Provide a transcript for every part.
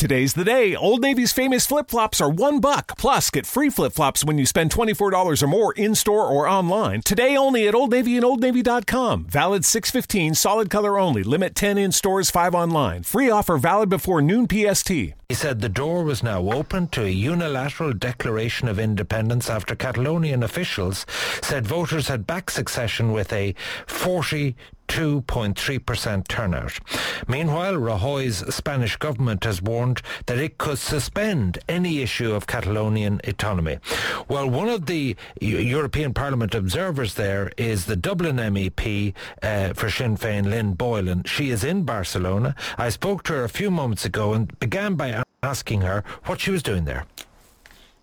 Today's the day. Old Navy's famous flip flops are one buck. Plus, get free flip flops when you spend $24 or more in store or online. Today only at Old Navy and OldNavy.com. Valid 615, solid color only. Limit 10 in stores, 5 online. Free offer valid before noon PST. He said the door was now open to a unilateral declaration of independence after Catalonian officials said voters had backed succession with a 40 2.3% turnout. Meanwhile, Rajoy's Spanish government has warned that it could suspend any issue of Catalonian autonomy. Well, one of the European Parliament observers there is the Dublin MEP uh, for Sinn Féin, Lynn Boylan. She is in Barcelona. I spoke to her a few moments ago and began by asking her what she was doing there.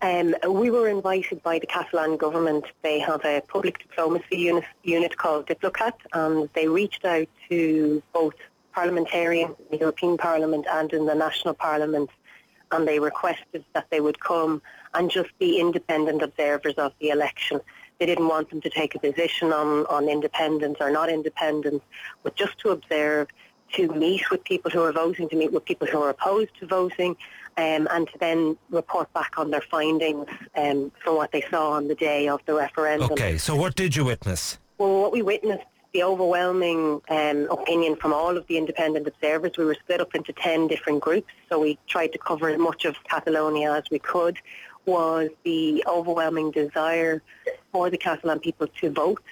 Um, we were invited by the Catalan government. They have a public diplomacy unit, unit called Diplocat, and they reached out to both parliamentarians in the European Parliament and in the national parliament, and they requested that they would come and just be independent observers of the election. They didn't want them to take a position on, on independence or not independence, but just to observe, to meet with people who are voting, to meet with people who are opposed to voting, um, and to then report back on their findings um, from what they saw on the day of the referendum. Okay, so what did you witness? Well, what we witnessed, the overwhelming um, opinion from all of the independent observers, we were split up into 10 different groups, so we tried to cover as much of Catalonia as we could, was the overwhelming desire for the Catalan people to vote,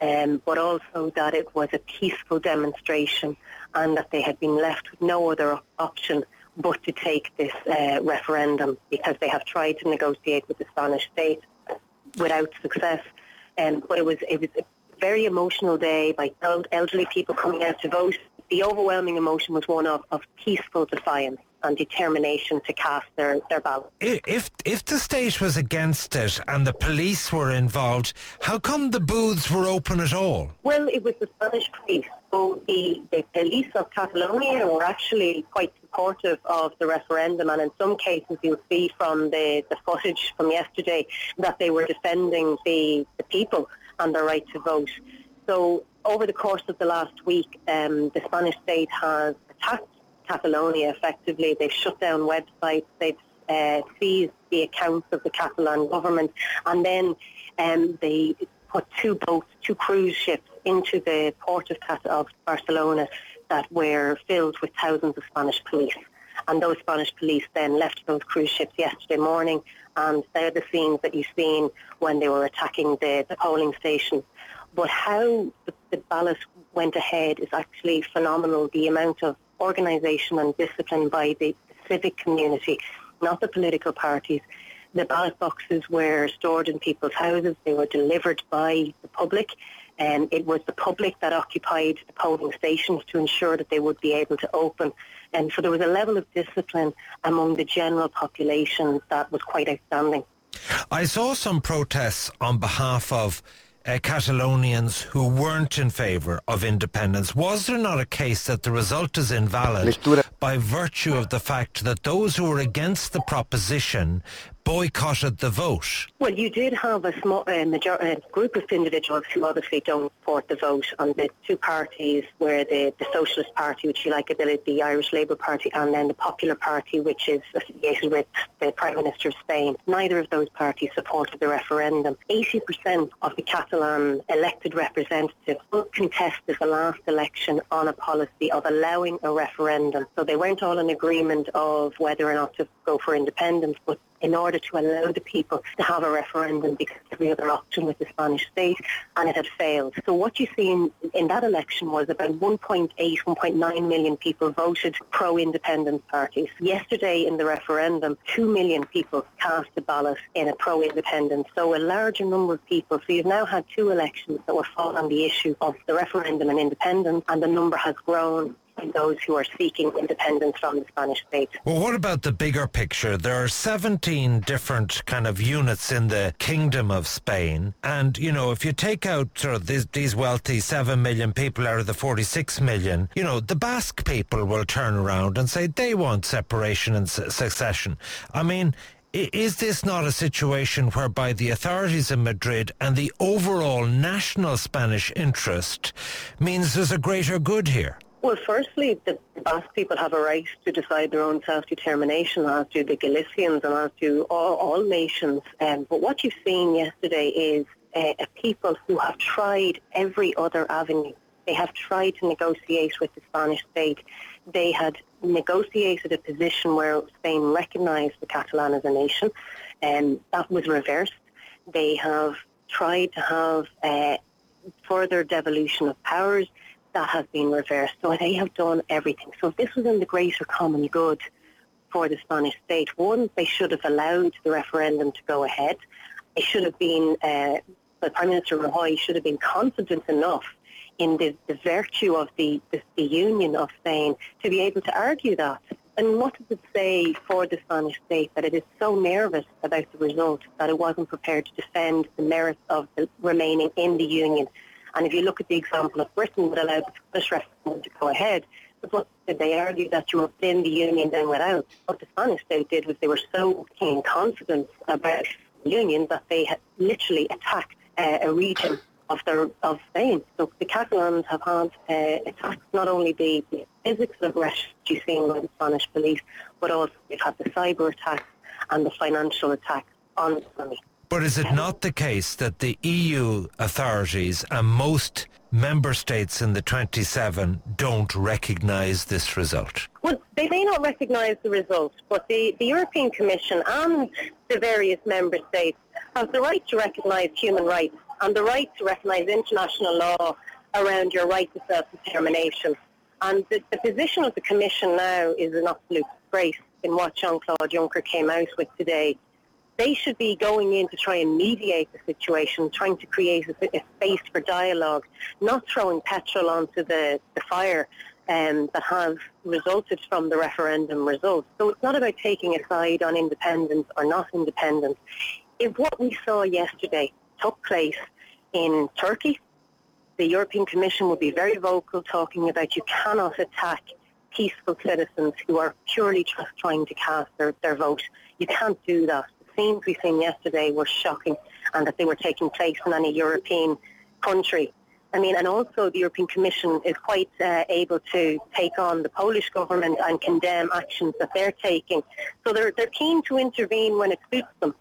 um, but also that it was a peaceful demonstration and that they had been left with no other option but to take this uh, referendum because they have tried to negotiate with the Spanish state without success. Um, but it was it was a very emotional day by elderly people coming out to vote. The overwhelming emotion was one of, of peaceful defiance and determination to cast their, their ballot. If if the state was against it and the police were involved, how come the booths were open at all? Well, it was the Spanish police. So the, the police of Catalonia were actually quite supportive of the referendum and in some cases you'll see from the, the footage from yesterday that they were defending the, the people and their right to vote. So over the course of the last week, um, the Spanish state has attacked Catalonia effectively. They've shut down websites. They've uh, seized the accounts of the Catalan government. And then um, they put two boats, two cruise ships into the port of, of Barcelona that were filled with thousands of Spanish police. And those Spanish police then left those cruise ships yesterday morning and they're the scenes that you've seen when they were attacking the, the polling station. But how the, the ballot went ahead is actually phenomenal. The amount of organisation and discipline by the civic community, not the political parties. The ballot boxes were stored in people's houses. They were delivered by the public. And it was the public that occupied the polling stations to ensure that they would be able to open. And so there was a level of discipline among the general population that was quite outstanding. I saw some protests on behalf of uh, Catalonians who weren't in favour of independence. Was there not a case that the result is invalid by virtue of the fact that those who were against the proposition boycotted the vote? Well, you did have a small uh, major- uh, group of individuals who obviously don't support the vote on the two parties, where the, the Socialist Party, which you like a bit, the Irish Labour Party, and then the Popular Party, which is associated with the Prime Minister of Spain. Neither of those parties supported the referendum. 80% of the Catalan elected representatives contested the last election on a policy of allowing a referendum. So they weren't all in agreement of whether or not to go for independence, but in order to allow the people to have a referendum because every other option with the Spanish state and it had failed. So what you see in, in that election was about 1.8, 1.9 million people voted pro-independence parties. Yesterday in the referendum, 2 million people cast a ballot in a pro-independence. So a larger number of people. So you've now had two elections that were fought on the issue of the referendum and independence and the number has grown those who are seeking independence from the Spanish state. Well, what about the bigger picture? There are 17 different kind of units in the Kingdom of Spain. And, you know, if you take out sort of these, these wealthy 7 million people out of the 46 million, you know, the Basque people will turn around and say they want separation and succession. I mean, is this not a situation whereby the authorities in Madrid and the overall national Spanish interest means there's a greater good here? Well, firstly, the Basque people have a right to decide their own self-determination, as do the Galicians and as do all, all nations. Um, but what you've seen yesterday is uh, a people who have tried every other avenue. They have tried to negotiate with the Spanish state. They had negotiated a position where Spain recognised the Catalan as a nation, and um, that was reversed. They have tried to have uh, further devolution of powers that has been reversed. So they have done everything. So if this was in the greater common good for the Spanish state, one, they should have allowed the referendum to go ahead. It should have been, uh, the Prime Minister Rajoy should have been confident enough in the, the virtue of the, the, the union of Spain to be able to argue that. And what does it say for the Spanish state that it is so nervous about the result that it wasn't prepared to defend the merits of the remaining in the union and if you look at the example of Britain that allowed the Scottish referendum to go ahead, but what did they argue that you were within the union then without? What the Spanish state did was they were so keen confident about the union that they had literally attacked uh, a region of their of Spain. So the Catalans have had uh, attacked not only the, physical you've seen by the Spanish police, but also they've had the cyber attacks and the financial attacks on the economy. But is it not the case that the EU authorities and most member states in the 27 don't recognise this result? Well, they may not recognise the result, but the, the European Commission and the various member states have the right to recognise human rights and the right to recognise international law around your right to self-determination. And the, the position of the Commission now is an absolute disgrace in what Jean-Claude Juncker came out with today they should be going in to try and mediate the situation, trying to create a, a space for dialogue, not throwing petrol onto the, the fire um, that has resulted from the referendum results. So it's not about taking a side on independence or not independence. If what we saw yesterday took place in Turkey, the European Commission would be very vocal talking about you cannot attack peaceful citizens who are purely just trying to cast their, their vote. You can't do that scenes we seen yesterday were shocking and that they were taking place in any European country. I mean, and also the European Commission is quite uh, able to take on the Polish government and condemn actions that they're taking. So they're, they're keen to intervene when it suits them.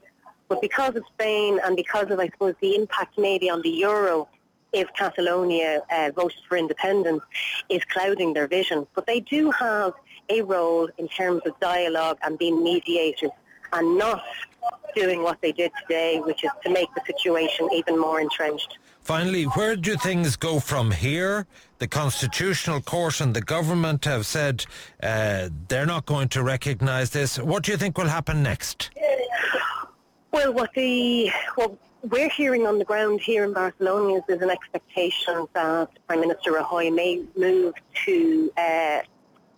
But because of Spain and because of, I suppose, the impact maybe on the euro, if Catalonia uh, voted for independence, is clouding their vision. But they do have a role in terms of dialogue and being mediators and not doing what they did today, which is to make the situation even more entrenched. Finally, where do things go from here? The Constitutional Court and the government have said uh, they're not going to recognise this. What do you think will happen next? Well, what the what we're hearing on the ground here in Barcelona is there's an expectation that Prime Minister Rajoy may move to uh,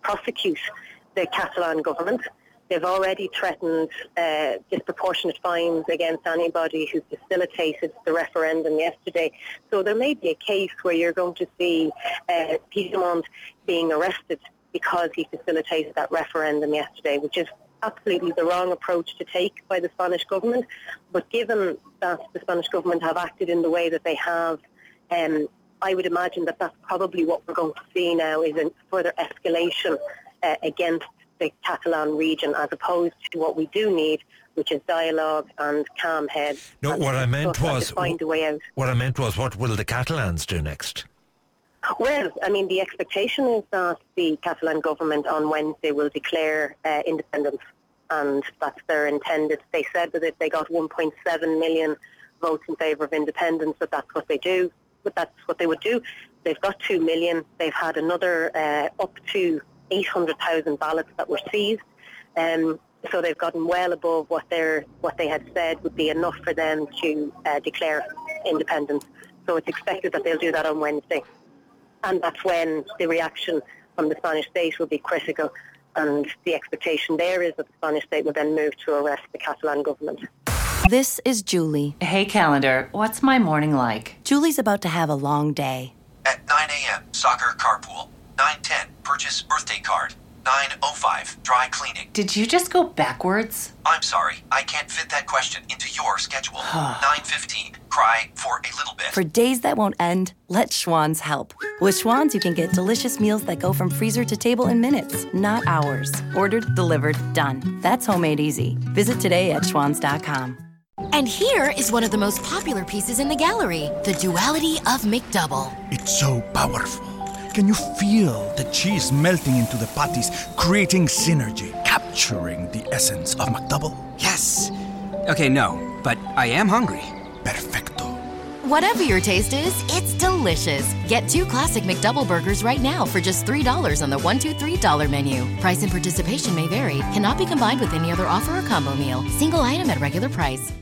prosecute the Catalan government They've already threatened uh, disproportionate fines against anybody who facilitated the referendum yesterday. So there may be a case where you're going to see uh, Puigdemont being arrested because he facilitated that referendum yesterday, which is absolutely the wrong approach to take by the Spanish government. But given that the Spanish government have acted in the way that they have, um, I would imagine that that's probably what we're going to see now is a further escalation uh, against the Catalan region as opposed to what we do need, which is dialogue and calm head. No, what I meant was find a way out. What I meant was, what will the Catalans do next? Well, I mean, the expectation is that the Catalan government on Wednesday will declare uh, independence, and that's their intended. They said that if they got 1.7 million votes in favour of independence, that that's what they do. But that's what they would do. They've got two million. They've had another uh, up to 800,000 ballots that were seized. Um, so they've gotten well above what, they what they had said would be enough for them to uh, declare independence. So it's expected that they'll do that on Wednesday. And that's when the reaction from the Spanish state will be critical. And the expectation there is that the Spanish state will then move to arrest the Catalan government. This is Julie. Hey, calendar. What's my morning like? Julie's about to have a long day. At 9 a.m., soccer carpool. 910, purchase birthday card. 905 Dry Cleaning. Did you just go backwards? I'm sorry, I can't fit that question into your schedule. 915 Cry for a little bit. For days that won't end, let Schwan's help. With Schwan's, you can get delicious meals that go from freezer to table in minutes, not hours. Ordered, delivered, done. That's homemade easy. Visit today at schwans.com. And here is one of the most popular pieces in the gallery the duality of McDouble. It's so powerful. Can you feel the cheese melting into the patties, creating synergy, capturing the essence of McDouble? Yes. Okay, no, but I am hungry. Perfecto. Whatever your taste is, it's delicious. Get two classic McDouble burgers right now for just $3 on the $1, 2, $3 menu. Price and participation may vary, cannot be combined with any other offer or combo meal. Single item at regular price.